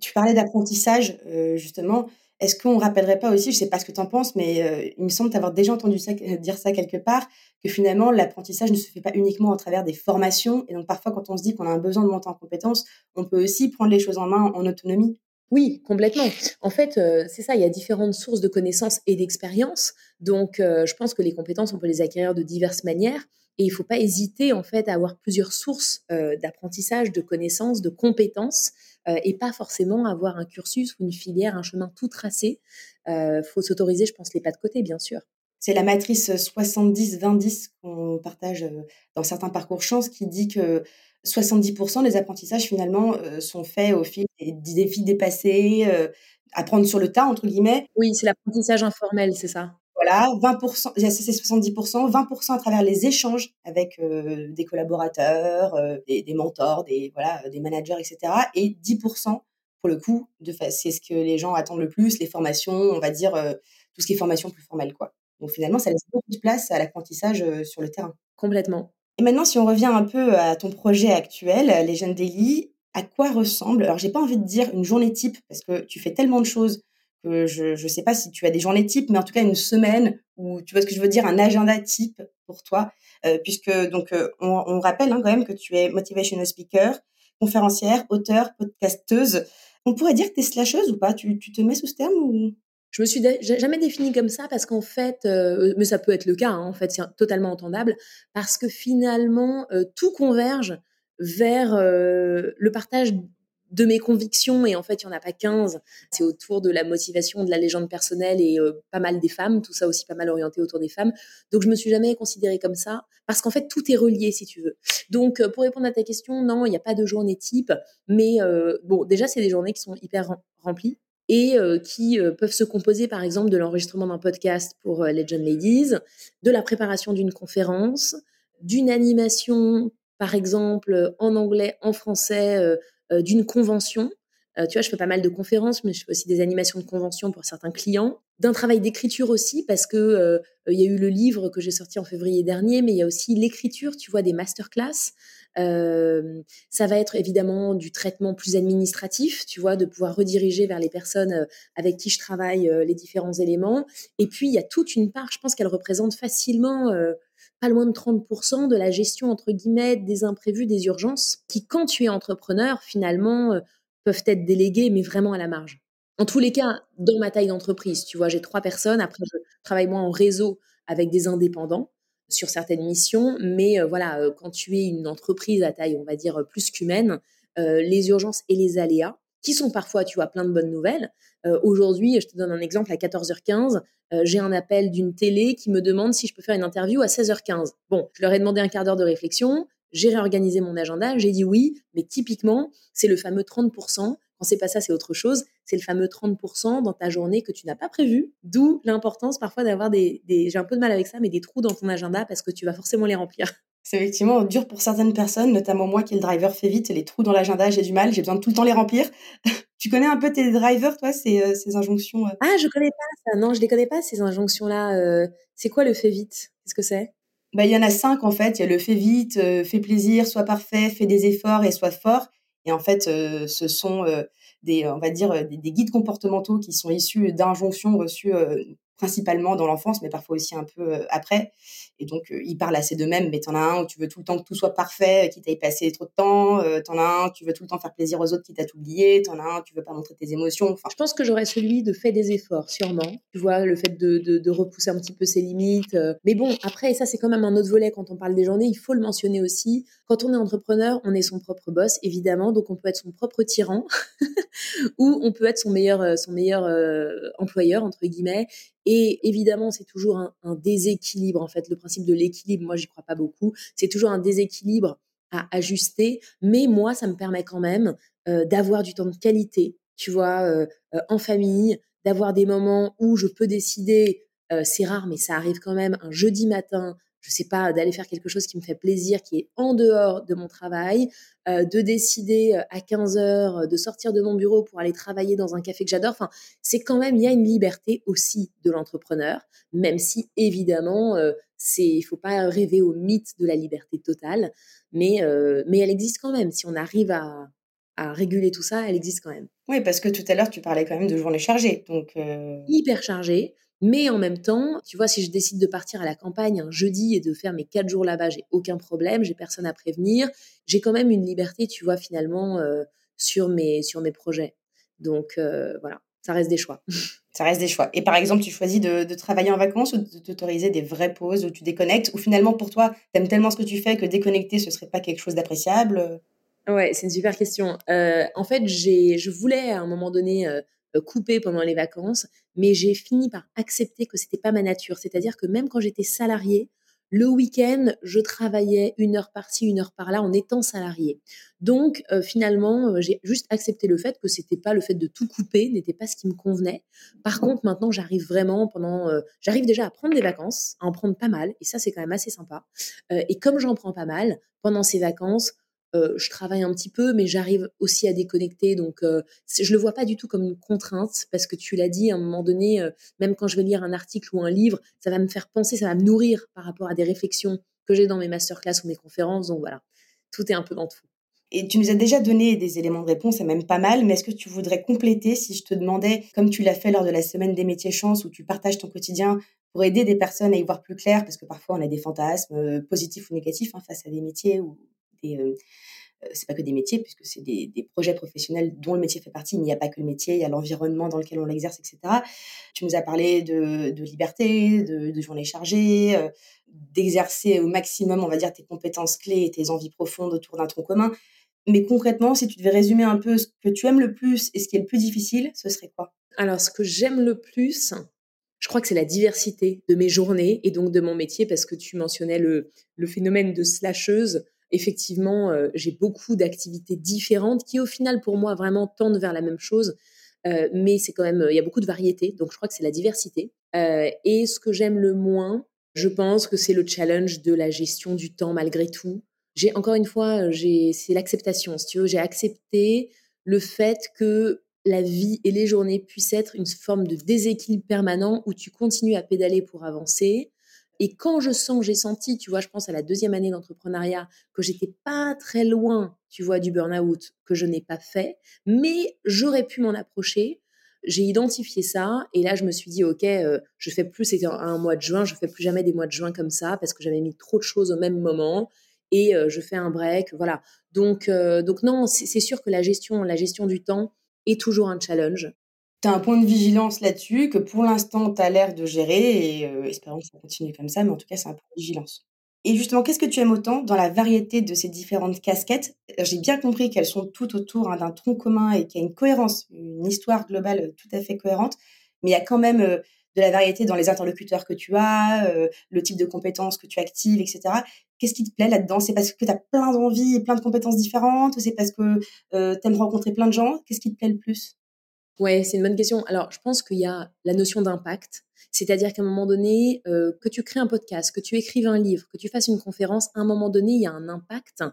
Tu parlais d'apprentissage, justement. Est-ce qu'on ne rappellerait pas aussi, je ne sais pas ce que tu en penses, mais euh, il me semble t'avoir déjà entendu euh, dire ça quelque part, que finalement l'apprentissage ne se fait pas uniquement à travers des formations. Et donc parfois, quand on se dit qu'on a un besoin de monter en compétences, on peut aussi prendre les choses en main en autonomie. Oui, complètement. En fait, euh, c'est ça, il y a différentes sources de connaissances et d'expériences. Donc, je pense que les compétences, on peut les acquérir de diverses manières. Et il ne faut pas hésiter, en fait, à avoir plusieurs sources d'apprentissage, de connaissances, de compétences et pas forcément avoir un cursus ou une filière, un chemin tout tracé. Il faut s'autoriser, je pense, les pas de côté, bien sûr. C'est la matrice 70-20-10 qu'on partage dans certains parcours chance qui dit que 70% des apprentissages finalement sont faits au fil des défis dépassés, apprendre sur le tas, entre guillemets. Oui, c'est l'apprentissage informel, c'est ça. Voilà, 20%, c'est 70%, 20% à travers les échanges avec des collaborateurs, des, des, mentors, des, voilà, des managers, etc. Et 10% pour le coup, c'est ce que les gens attendent le plus, les formations, on va dire, tout ce qui est formation plus formelle, quoi. Donc finalement, ça laisse beaucoup de place à l'apprentissage sur le terrain. Complètement. Et maintenant, si on revient un peu à ton projet actuel, les jeunes Daily, à quoi ressemble Alors, j'ai pas envie de dire une journée type parce que tu fais tellement de choses je ne sais pas si tu as des journées types, mais en tout cas une semaine ou tu vois ce que je veux dire, un agenda type pour toi, euh, puisque donc euh, on, rappelle hein, quand même que tu es motivational speaker, conférencière, auteur, podcasteuse. On pourrait dire que tu es slasheuse ou pas? Tu, te mets sous ce terme ou? Je me suis jamais définie comme ça parce qu'en fait, euh, mais ça peut être le cas, hein, en fait, c'est totalement entendable, parce que finalement, tout converge vers le partage de mes convictions, et en fait, il n'y en a pas 15, c'est autour de la motivation, de la légende personnelle et pas mal des femmes, tout ça aussi pas mal orienté autour des femmes. Donc, je me suis jamais considérée comme ça, parce qu'en fait, tout est relié, si tu veux. Donc, pour répondre à ta question, non, il n'y a pas de journée type, mais bon, déjà, c'est des journées qui sont hyper remplies et euh, qui euh, peuvent se composer par exemple de l'enregistrement d'un podcast pour euh, Legend Ladies, de la préparation d'une conférence, d'une animation par exemple en anglais, en français, d'une convention. tu vois, je fais pas mal de conférences, mais je fais aussi des animations de convention pour certains clients. D'un travail d'écriture aussi, parce que il y a eu le livre que j'ai sorti en février dernier, mais il y a aussi l'écriture, tu vois, des masterclass. Euh, ça va être évidemment du traitement plus administratif, tu vois, de pouvoir rediriger vers les personnes euh, avec qui je travaille euh, les différents éléments. Et puis, il y a toute une part, je pense qu'elle représente facilement pas loin de 30% de la gestion, entre guillemets, des imprévus, des urgences, qui, quand tu es entrepreneur, finalement, peuvent être déléguées, mais vraiment à la marge. En tous les cas, dans ma taille d'entreprise, tu vois, j'ai trois personnes. Après, je travaille moi en réseau avec des indépendants sur certaines missions, mais euh, voilà, euh, quand tu es une entreprise à taille, on va dire, plus qu'humaine, euh, les urgences et les aléas, qui sont parfois, tu vois, plein de bonnes nouvelles. Aujourd'hui, je te donne un exemple, à 14h15, j'ai un appel d'une télé qui me demande si je peux faire une interview à 16h15. Bon, je leur ai demandé un quart d'heure de réflexion, j'ai réorganisé mon agenda, j'ai dit oui, mais typiquement, c'est le fameux 30% quand c'est pas ça, c'est autre chose. C'est le fameux 30% dans ta journée que tu n'as pas prévu. D'où l'importance parfois d'avoir des, j'ai un peu de mal avec ça, mais des trous dans ton agenda parce que tu vas forcément les remplir. C'est effectivement dur pour certaines personnes, notamment moi qui est le driver fait vite, les trous dans l'agenda, j'ai du mal, j'ai besoin de tout le temps les remplir. tu connais un peu tes drivers, toi, ces, euh, ces injonctions euh? Ah, je connais pas ça. Non, je les connais pas ces injonctions-là. Euh. c'est quoi le fait vite? Qu'est-ce que c'est? Bah, il y en a cinq en fait. Il y a le fait vite, fais plaisir, sois parfait, fais des efforts et sois fort. Et en fait, ce sont des, on va dire, des, des, guides comportementaux qui sont issus d'injonctions reçues principalement dans l'enfance, mais parfois aussi un peu après. Et donc, ils parlent assez d'eux-mêmes, mais t'en as un où tu veux tout le temps que tout soit parfait, qui t'aille passé trop de temps. t'en as un, tu veux tout le temps faire plaisir aux autres qui t'a oublié. T'en as un, tu veux pas montrer tes émotions. Je pense que j'aurais celui de fait des efforts, sûrement. Tu vois, le fait de, repousser un petit peu ses limites. Mais bon, après, ça, c'est quand même un autre volet quand on parle des journées. Il faut le mentionner aussi. Quand on est entrepreneur, on est son propre boss, évidemment. Donc, on peut être son propre tyran ou on peut être son meilleur, son meilleur employeur, entre guillemets. Et évidemment, c'est toujours un, déséquilibre. En fait, le principe de l'équilibre, moi, j'y crois pas beaucoup. C'est toujours un déséquilibre à ajuster. Mais moi, ça me permet quand même euh, d'avoir du temps de qualité, tu vois, euh, euh, en famille, d'avoir des moments où je peux décider. c'est rare, mais ça arrive quand même un jeudi matin je sais pas, d'aller faire quelque chose qui me fait plaisir, qui est en dehors de mon travail, euh, de décider euh, à 15 heures euh, de sortir de mon bureau pour aller travailler dans un café que j'adore. Enfin, c'est quand même, il y a une liberté aussi de l'entrepreneur, même si évidemment, c'est, il faut pas rêver au mythe de la liberté totale, mais, mais elle existe quand même. Si on arrive à, à réguler tout ça, elle existe quand même. Oui, parce que tout à l'heure, tu parlais quand même de journée chargée. Donc, Hyper chargée. Mais en même temps, tu vois, si je décide de partir à la campagne un jeudi et de faire mes quatre jours là-bas, j'ai aucun problème, j'ai personne à prévenir. J'ai quand même une liberté, tu vois, finalement, euh, sur, mes, sur mes projets. Donc euh, voilà, ça reste des choix. Ça reste des choix. Et par exemple, tu choisis de, de travailler en vacances ou de t'autoriser des vraies pauses où tu déconnectes Ou finalement, pour toi, tu aimes tellement ce que tu fais que déconnecter, ce serait pas quelque chose d'appréciable? Ouais, c'est une super question. Euh, en fait, j'ai, je voulais à un moment donné euh, couper pendant les vacances, mais j'ai fini par accepter que c'était pas ma nature. C'est-à-dire que même quand j'étais salariée, le week-end, je travaillais une heure par-ci, une heure par-là en étant salariée. Donc euh, finalement, euh, j'ai juste accepté le fait que c'était pas le fait de tout couper, n'était pas ce qui me convenait. Par contre, maintenant, j'arrive vraiment pendant, euh, j'arrive déjà à prendre des vacances, à en prendre pas mal, et ça c'est quand même assez sympa. et comme j'en prends pas mal pendant ces vacances, euh, je travaille un petit peu, mais j'arrive aussi à déconnecter. Donc, euh, je le vois pas du tout comme une contrainte, parce que tu l'as dit, à un moment donné, euh, même quand je vais lire un article ou un livre, ça va me faire penser, ça va me nourrir par rapport à des réflexions que j'ai dans mes masterclass ou mes conférences. Donc voilà, tout est un peu dans tout. Et tu nous as déjà donné des éléments de réponse, c'est même pas mal, mais est-ce que tu voudrais compléter si je te demandais, comme tu l'as fait lors de la semaine des métiers chance, où tu partages ton quotidien pour aider des personnes à y voir plus clair, parce que parfois on a des fantasmes positifs ou négatifs hein, face à des métiers ou des, euh, euh, c'est pas que des métiers, puisque c'est des, projets professionnels dont le métier fait partie. Il n'y a pas que le métier, il y a l'environnement dans lequel on l'exerce, etc. Tu nous as parlé de, de liberté, de, de journée chargée, euh, d'exercer au maximum, on va dire, tes compétences clés et tes envies profondes autour d'un tronc commun. Mais concrètement, si tu devais résumer un peu ce que tu aimes le plus et ce qui est le plus difficile, ce serait quoi? Alors, ce que j'aime le plus, je crois que c'est la diversité de mes journées et donc de mon métier, parce que tu mentionnais le, le phénomène de slasheuse effectivement, euh, j'ai beaucoup d'activités différentes qui, au final, pour moi, vraiment tendent vers la même chose. Euh, mais c'est quand même, il y a beaucoup de variété. Donc, je crois que c'est la diversité. Euh, et ce que j'aime le moins, je pense que c'est le challenge de la gestion du temps malgré tout. J'ai encore une fois, c'est l'acceptation. Si tu veux, j'ai accepté le fait que la vie et les journées puissent être une forme de déséquilibre permanent où tu continues à pédaler pour avancer, et quand je sens, j'ai senti, tu vois, je pense à la deuxième année d'entrepreneuriat, que j'étais pas très loin, tu vois, du burn-out, que je n'ai pas fait, mais j'aurais pu m'en approcher. J'ai identifié ça et là je me suis dit ok, euh, je fais plus c'était un mois de juin, je fais plus jamais des mois de juin comme ça parce que j'avais mis trop de choses au même moment et euh, je fais un break, voilà. Donc euh, donc non, c'est sûr que la gestion la gestion du temps est toujours un challenge tu as un point de vigilance là-dessus que pour l'instant, tu as l'air de gérer et euh, espérons que ça continue comme ça, mais en tout cas, c'est un point de vigilance. Et justement, qu'est-ce que tu aimes autant dans la variété de ces différentes casquettes? J'ai bien compris qu'elles sont toutes autour hein, d'un tronc commun et qu'il y a une cohérence, une histoire globale euh, tout à fait cohérente, mais il y a quand même euh, de la variété dans les interlocuteurs que tu as, le type de compétences que tu actives, etc. Qu'est-ce qui te plaît là-dedans? C'est parce que tu as plein d'envies et plein de compétences différentes c'est parce que tu aimes rencontrer plein de gens? Qu'est-ce qui te plaît le plus? Ouais, c'est une bonne question. Alors, je pense qu'il y a la notion d'impact. C'est-à-dire qu'à un moment donné, euh, que tu crées un podcast, que tu écrives un livre, que tu fasses une conférence, à un moment donné, il y a un impact.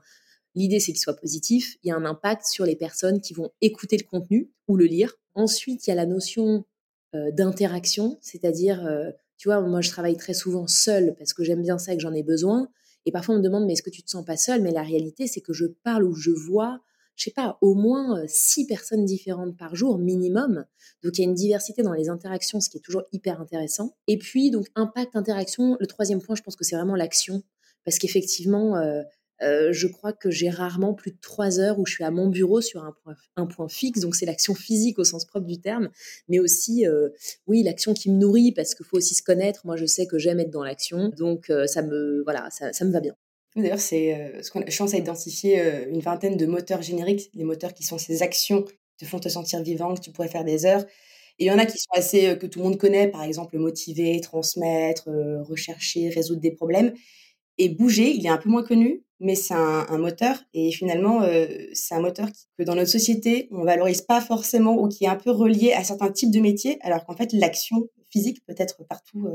L'idée, c'est qu'il soit positif. Il y a un impact sur les personnes qui vont écouter le contenu ou le lire. Ensuite, il y a la notion euh, d'interaction, c'est-à-dire, euh, tu vois, moi, je travaille très souvent seule parce que j'aime bien ça et que j'en ai besoin. Et parfois, on me demande, mais est-ce que tu te sens pas seule? Mais la réalité, c'est que je parle ou je vois je sais pas, au moins six personnes différentes par jour minimum. Donc il y a une diversité dans les interactions, ce qui est toujours hyper intéressant. Et puis donc impact interaction, le troisième point, je pense que c'est vraiment l'action, parce qu'effectivement, euh, euh, je crois que j'ai rarement plus de trois heures où je suis à mon bureau sur un point, un point fixe. Donc c'est l'action physique au sens propre du terme, mais aussi euh, oui l'action qui me nourrit parce qu'il faut aussi se connaître. Moi je sais que j'aime être dans l'action, donc ça me voilà ça me va bien. D'ailleurs, c'est euh, ce qu'on a chance à identifier euh, une vingtaine de moteurs génériques, les moteurs qui sont ces actions qui te font te sentir vivant, que tu pourrais faire des heures. Et il y en a qui sont assez euh, que tout le monde connaît, par exemple motiver, transmettre, rechercher, résoudre des problèmes. Et bouger, il est un peu moins connu, mais c'est un, moteur. Et finalement, c'est un moteur que dans notre société, on valorise pas forcément ou qui est un peu relié à certains types de métiers, alors qu'en fait, l'action physique peut être partout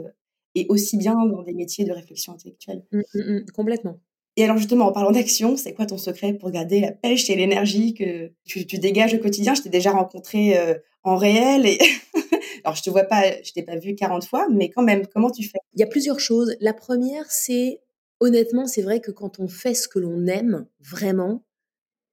et aussi bien dans des métiers de réflexion intellectuelle. Mmh, mmh, mmh, complètement. Et alors justement, en parlant d'action, c'est quoi ton secret pour garder la pêche et l'énergie que tu, dégages au quotidien? Je t'ai déjà rencontré euh, en réel et alors je te vois pas, je t'ai pas vu 40 fois, mais quand même, comment tu fais? Il y a plusieurs choses. La première, c'est honnêtement, c'est vrai que quand on fait ce que l'on aime vraiment,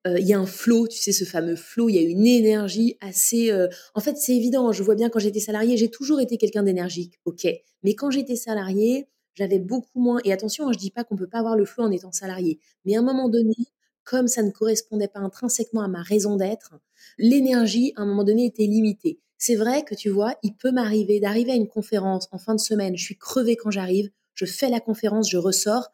euh, il y a un flow, tu sais, ce fameux flow, il y a une énergie assez... Euh, en fait, c'est évident, je vois bien quand j'étais salariée, j'ai toujours été quelqu'un d'énergique, ok. Mais quand j'étais salariée, j'avais beaucoup moins. Et attention, hein, je dis pas qu'on peut pas avoir le flot en étant salarié, mais à un moment donné, comme ça ne correspondait pas intrinsèquement à ma raison d'être, l'énergie à un moment donné était limitée. C'est vrai que tu vois, il peut m'arriver d'arriver à une conférence en fin de semaine, je suis crevée quand j'arrive, je fais la conférence, je ressors,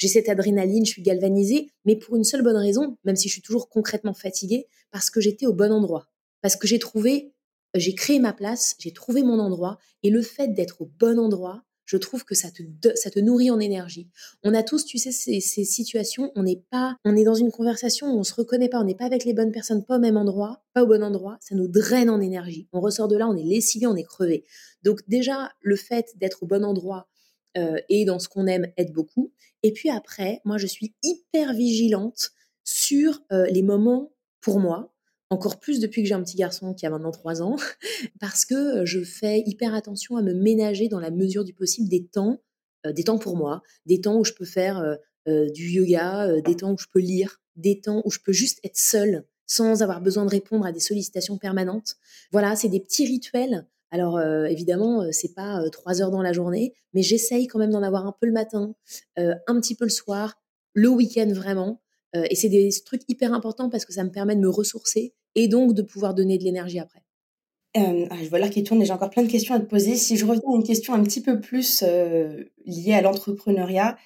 j'ai cette adrénaline, je suis galvanisée, mais pour une seule bonne raison, même si je suis toujours concrètement fatiguée, parce que j'étais au bon endroit. Parce que j'ai trouvé, j'ai créé ma place, j'ai trouvé mon endroit, et le fait d'être au bon endroit, je trouve que ça te, ça te nourrit en énergie. On a tous, tu sais, ces, situations, on n'est pas, on est dans une conversation où on se reconnaît pas, on n'est pas avec les bonnes personnes, pas au même endroit, pas au bon endroit, ça nous draine en énergie. On ressort de là, on est lessivé, on est crevé. Donc déjà, le fait d'être au bon endroit euh, et dans ce qu'on aime aide beaucoup. Et puis après, moi, je suis hyper vigilante sur euh, les moments pour moi, encore plus depuis que j'ai un petit garçon qui a maintenant 3 ans, parce que je fais hyper attention à me ménager dans la mesure du possible des temps, des temps pour moi, des temps où je peux faire du yoga, des temps où je peux lire, des temps où je peux juste être seule sans avoir besoin de répondre à des sollicitations permanentes. Voilà, c'est des petits rituels. Alors évidemment, c'est pas trois heures dans la journée, mais j'essaye quand même d'en avoir un peu le matin, un petit peu le soir, le week-end vraiment. et c'est des trucs hyper importants parce que ça me permet de me ressourcer et donc de pouvoir donner de l'énergie après. Euh, je vois l'heure qui tourne et j'ai encore plein de questions à te poser. Si je reviens à une question un petit peu plus euh, liée à l'entrepreneuriat,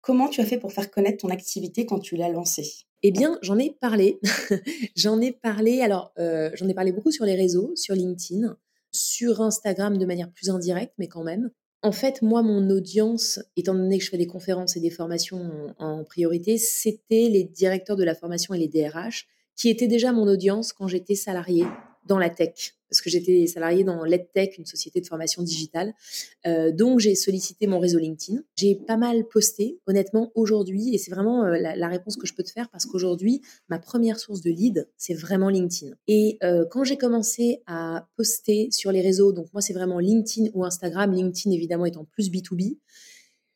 comment tu as fait pour faire connaître ton activité quand tu l'as lancée? Eh bien, j'en ai parlé. j'en ai parlé. Alors, euh, j'en ai parlé beaucoup sur les réseaux, sur LinkedIn, sur Instagram de manière plus indirecte, mais quand même. En fait, moi, mon audience, étant donné que je fais des conférences et des formations en priorité, c'était les directeurs de la formation et les DRH qui était déjà mon audience quand j'étais salariée dans la tech, parce que j'étais salariée dans LedTech, une société de formation digitale. Euh, donc j'ai sollicité mon réseau LinkedIn. J'ai pas mal posté, honnêtement, aujourd'hui, et c'est vraiment euh, la, réponse que je peux te faire, parce qu'aujourd'hui, ma première source de lead, c'est vraiment LinkedIn. Et euh, quand j'ai commencé à poster sur les réseaux, donc moi c'est vraiment LinkedIn ou Instagram, LinkedIn évidemment étant plus B2B,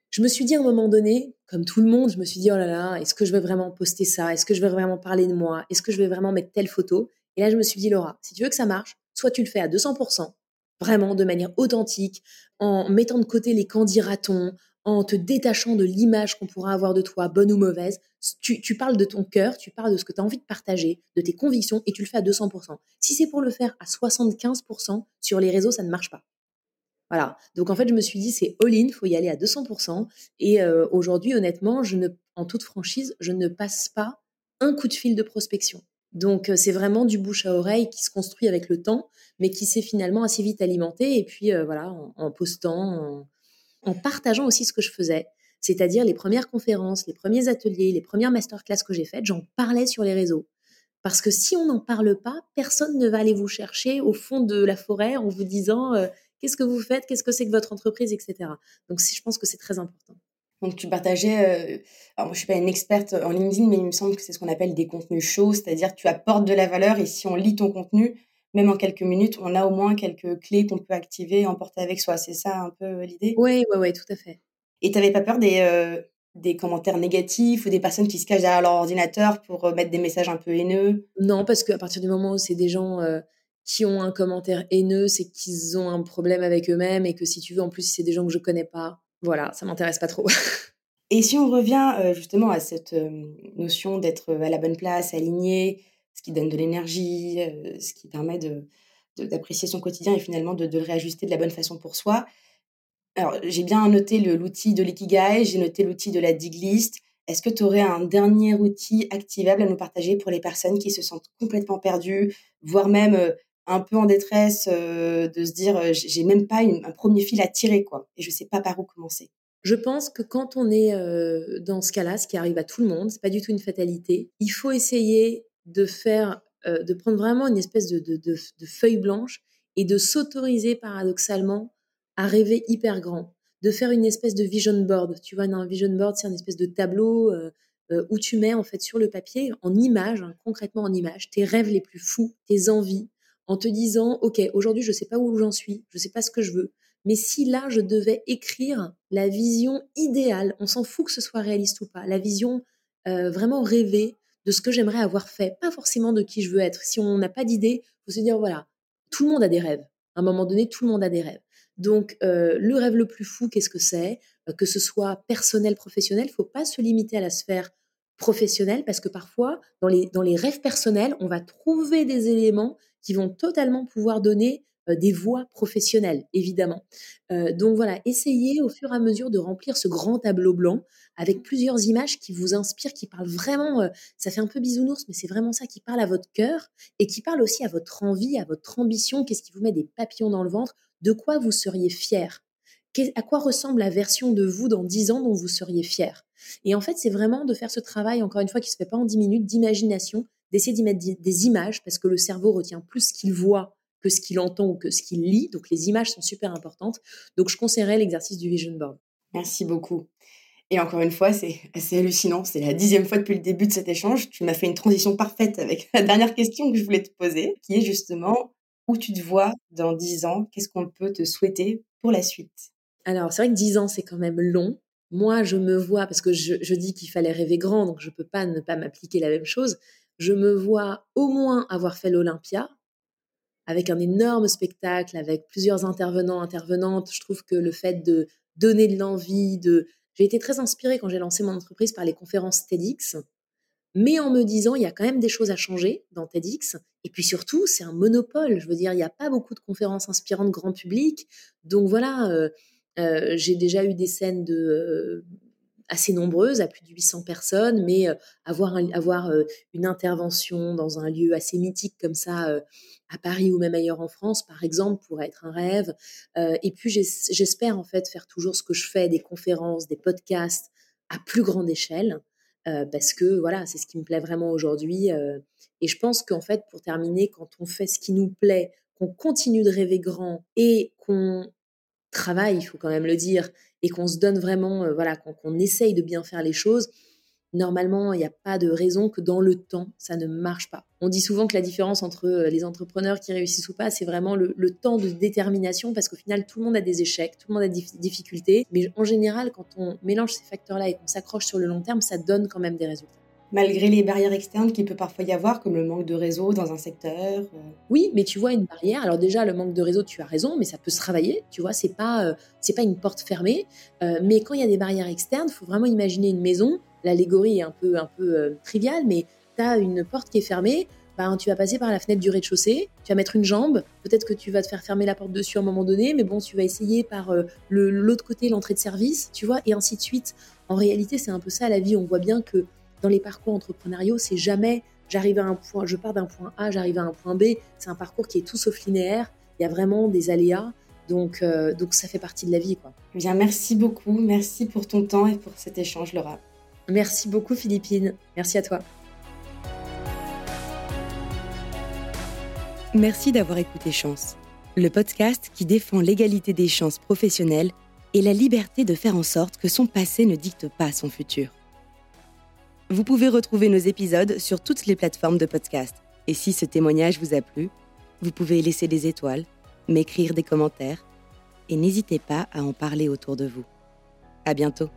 je me suis dit à un moment donné, comme tout le monde, je me suis dit, oh là là, est-ce que je vais vraiment poster ça? Est-ce que je vais vraiment parler de moi? Est-ce que je vais vraiment mettre telle photo? Et là, je me suis dit, Laura, si tu veux que ça marche, soit tu le fais à 200%, vraiment de manière authentique, en mettant de côté les candidatons, en te détachant de l'image qu'on pourra avoir de toi, bonne ou mauvaise. Tu, parles de ton cœur, tu parles de ce que tu as envie de partager, de tes convictions, et tu le fais à 200%. Si c'est pour le faire à 75%, sur les réseaux, ça ne marche pas. Voilà. Donc en fait, je me suis dit c'est all-in, faut y aller à 200%. Et euh, aujourd'hui, honnêtement, je ne, en toute franchise, je ne passe pas un coup de fil de prospection. Donc euh, c'est vraiment du bouche à oreille qui se construit avec le temps, mais qui s'est finalement assez vite alimenté. Et puis euh, voilà, en, postant, en, partageant aussi ce que je faisais. C'est-à-dire les premières conférences, les premiers ateliers, les premières masterclass que j'ai faites, j'en parlais sur les réseaux. Parce que si on n'en parle pas, personne ne va aller vous chercher au fond de la forêt en vous disant qu'est-ce que vous faites, qu'est-ce que c'est que votre entreprise, etc. Donc, je pense que c'est très important. Donc, tu partageais, euh, alors moi, je suis pas une experte en LinkedIn, mais il me semble que c'est ce qu'on appelle des contenus chauds, c'est-à-dire tu apportes de la valeur et si on lit ton contenu, même en quelques minutes, on a au moins quelques clés qu'on peut activer et emporter avec soi. C'est ça un peu l'idée? Oui, oui, oui, tout à fait. Et tu n'avais pas peur des, euh, des commentaires négatifs ou des personnes qui se cachent derrière leur ordinateur pour euh, mettre des messages un peu haineux? Non, parce qu'à partir du moment où c'est des gens qui ont un commentaire haineux, c'est qu'ils ont un problème avec eux-mêmes et que si tu veux, en plus, c'est des gens que je connais pas, voilà, ça m'intéresse pas trop. et si on revient euh, justement à cette euh, notion d'être à la bonne place, aligné, ce qui donne de l'énergie, euh, ce qui permet de, d'apprécier son quotidien et finalement de, de, le réajuster de la bonne façon pour soi. Alors, j'ai bien noté l'outil de l'ikigai, j'ai noté l'outil de la dig list. Est-ce que tu aurais un dernier outil activable à nous partager pour les personnes qui se sentent complètement perdues, voire même un peu en détresse euh, de se dire euh, j'ai même pas un premier fil à tirer quoi et je sais pas par où commencer. Je pense que quand on est euh, dans ce cas-là, ce qui arrive à tout le monde, c'est pas du tout une fatalité. Il faut essayer de faire, de prendre vraiment une espèce de, de, de feuille blanche et de s'autoriser paradoxalement à rêver hyper grand, de faire une espèce de vision board. Tu vois, un vision board, c'est une espèce de tableau où tu mets en fait sur le papier, en image, hein, concrètement en image, tes rêves les plus fous, tes envies, en te disant, OK, aujourd'hui, je ne sais pas où j'en suis, je ne sais pas ce que je veux, mais si là, je devais écrire la vision idéale, on s'en fout que ce soit réaliste ou pas, la vision euh, vraiment rêvée de ce que j'aimerais avoir fait, pas forcément de qui je veux être. Si on n'a pas d'idée, faut se dire, voilà, tout le monde a des rêves. À un moment donné, tout le monde a des rêves. Donc, euh, le rêve le plus fou, qu'est-ce que c'est? Euh, Que ce soit personnel, professionnel, faut pas se limiter à la sphère professionnelle parce que parfois, dans les, dans les rêves personnels, on va trouver des éléments qui vont totalement pouvoir donner des voies professionnelles, évidemment. donc voilà, essayez au fur et à mesure de remplir ce grand tableau blanc avec plusieurs images qui vous inspirent, qui parlent vraiment, ça fait un peu bisounours, mais c'est vraiment ça qui parle à votre cœur et qui parle aussi à votre envie, à votre ambition, qu'est-ce qui vous met des papillons dans le ventre, de quoi vous seriez fier? À quoi ressemble la version de vous dans 10 ans dont vous seriez fier? Et en fait, c'est vraiment de faire ce travail, encore une fois, qui se fait pas en 10 minutes, d'imagination, d'essayer d'y mettre des images, parce que le cerveau retient plus ce qu'il voit que ce qu'il entend ou que ce qu'il lit. Donc, les images sont super importantes. Donc, je conseillerais l'exercice du vision board. Merci beaucoup. Et encore une fois, c'est assez hallucinant. C'est la dixième fois depuis le début de cet échange. Tu m'as fait une transition parfaite avec la dernière question que je voulais te poser, qui est justement où tu te vois dans dix ans? Qu'est-ce qu'on peut te souhaiter pour la suite? Alors, c'est vrai que 10 ans, c'est quand même long. Moi, je me vois, parce que je, dis qu'il fallait rêver grand, donc je ne peux pas ne pas m'appliquer la même chose. Je me vois au moins avoir fait l'Olympia, avec un énorme spectacle, avec plusieurs intervenants, intervenantes. Je trouve que le fait de donner de l'envie, de... J'ai été très inspirée quand j'ai lancé mon entreprise par les conférences TEDx, mais en me disant, il y a quand même des choses à changer dans TEDx. Et puis surtout, c'est un monopole. Je veux dire, il n'y a pas beaucoup de conférences inspirantes grand public. Donc voilà, euh, euh, j'ai déjà eu des scènes de euh, assez nombreuses, à plus de 800 personnes, mais euh, avoir, avoir une intervention dans un lieu assez mythique comme ça, à Paris ou même ailleurs en France, par exemple, pourrait être un rêve. et puis j'espère en fait faire toujours ce que je fais, des conférences, des podcasts à plus grande échelle, parce que voilà, c'est ce qui me plaît vraiment aujourd'hui. et je pense qu'en fait, pour terminer, quand on fait ce qui nous plaît, qu'on continue de rêver grand et qu'on travail, il faut quand même le dire, et qu'on se donne vraiment, euh, voilà, qu'on essaye de bien faire les choses, normalement, il n'y a pas de raison que dans le temps, ça ne marche pas. On dit souvent que la différence entre euh, les entrepreneurs qui réussissent ou pas, c'est vraiment le, temps de détermination, parce qu'au final, tout le monde a des échecs, tout le monde a des difficultés, mais en général, quand on mélange ces facteurs-là et qu'on s'accroche sur le long terme, ça donne quand même des résultats malgré les barrières externes qu'il peut parfois y avoir, comme le manque de réseau dans un secteur. Euh. Oui, mais tu vois une barrière. Alors déjà, le manque de réseau, tu as raison, mais ça peut se travailler. Tu vois, c'est pas euh, pas une porte fermée. Euh, mais quand il y a des barrières externes, il faut vraiment imaginer une maison. L'allégorie est un peu un peu triviale, mais tu as une porte qui est fermée. Ben, tu vas passer par la fenêtre du rez-de-chaussée, tu vas mettre une jambe, peut-être que tu vas te faire fermer la porte dessus à un moment donné, mais bon, tu vas essayer par l'autre côté, l'entrée de service, tu vois, et ainsi de suite. En réalité, c'est un peu ça la vie. On voit bien que dans les parcours entrepreneuriaux, c'est jamais j'arrive à un point, je pars d'un point A, j'arrive à un point B. C'est un parcours qui est tout sauf linéaire. Il y a vraiment des aléas. Donc, euh, donc ça fait partie de la vie. Quoi. Eh bien, merci beaucoup. Merci pour ton temps et pour cet échange, Laura. Merci beaucoup, Philippine. Merci à toi. Merci d'avoir écouté Chance, le podcast qui défend l'égalité des chances professionnelles et la liberté de faire en sorte que son passé ne dicte pas son futur. Vous pouvez retrouver nos épisodes sur toutes les plateformes de podcast. Et si ce témoignage vous a plu, vous pouvez laisser des étoiles, m'écrire des commentaires et n'hésitez pas à en parler autour de vous. À bientôt.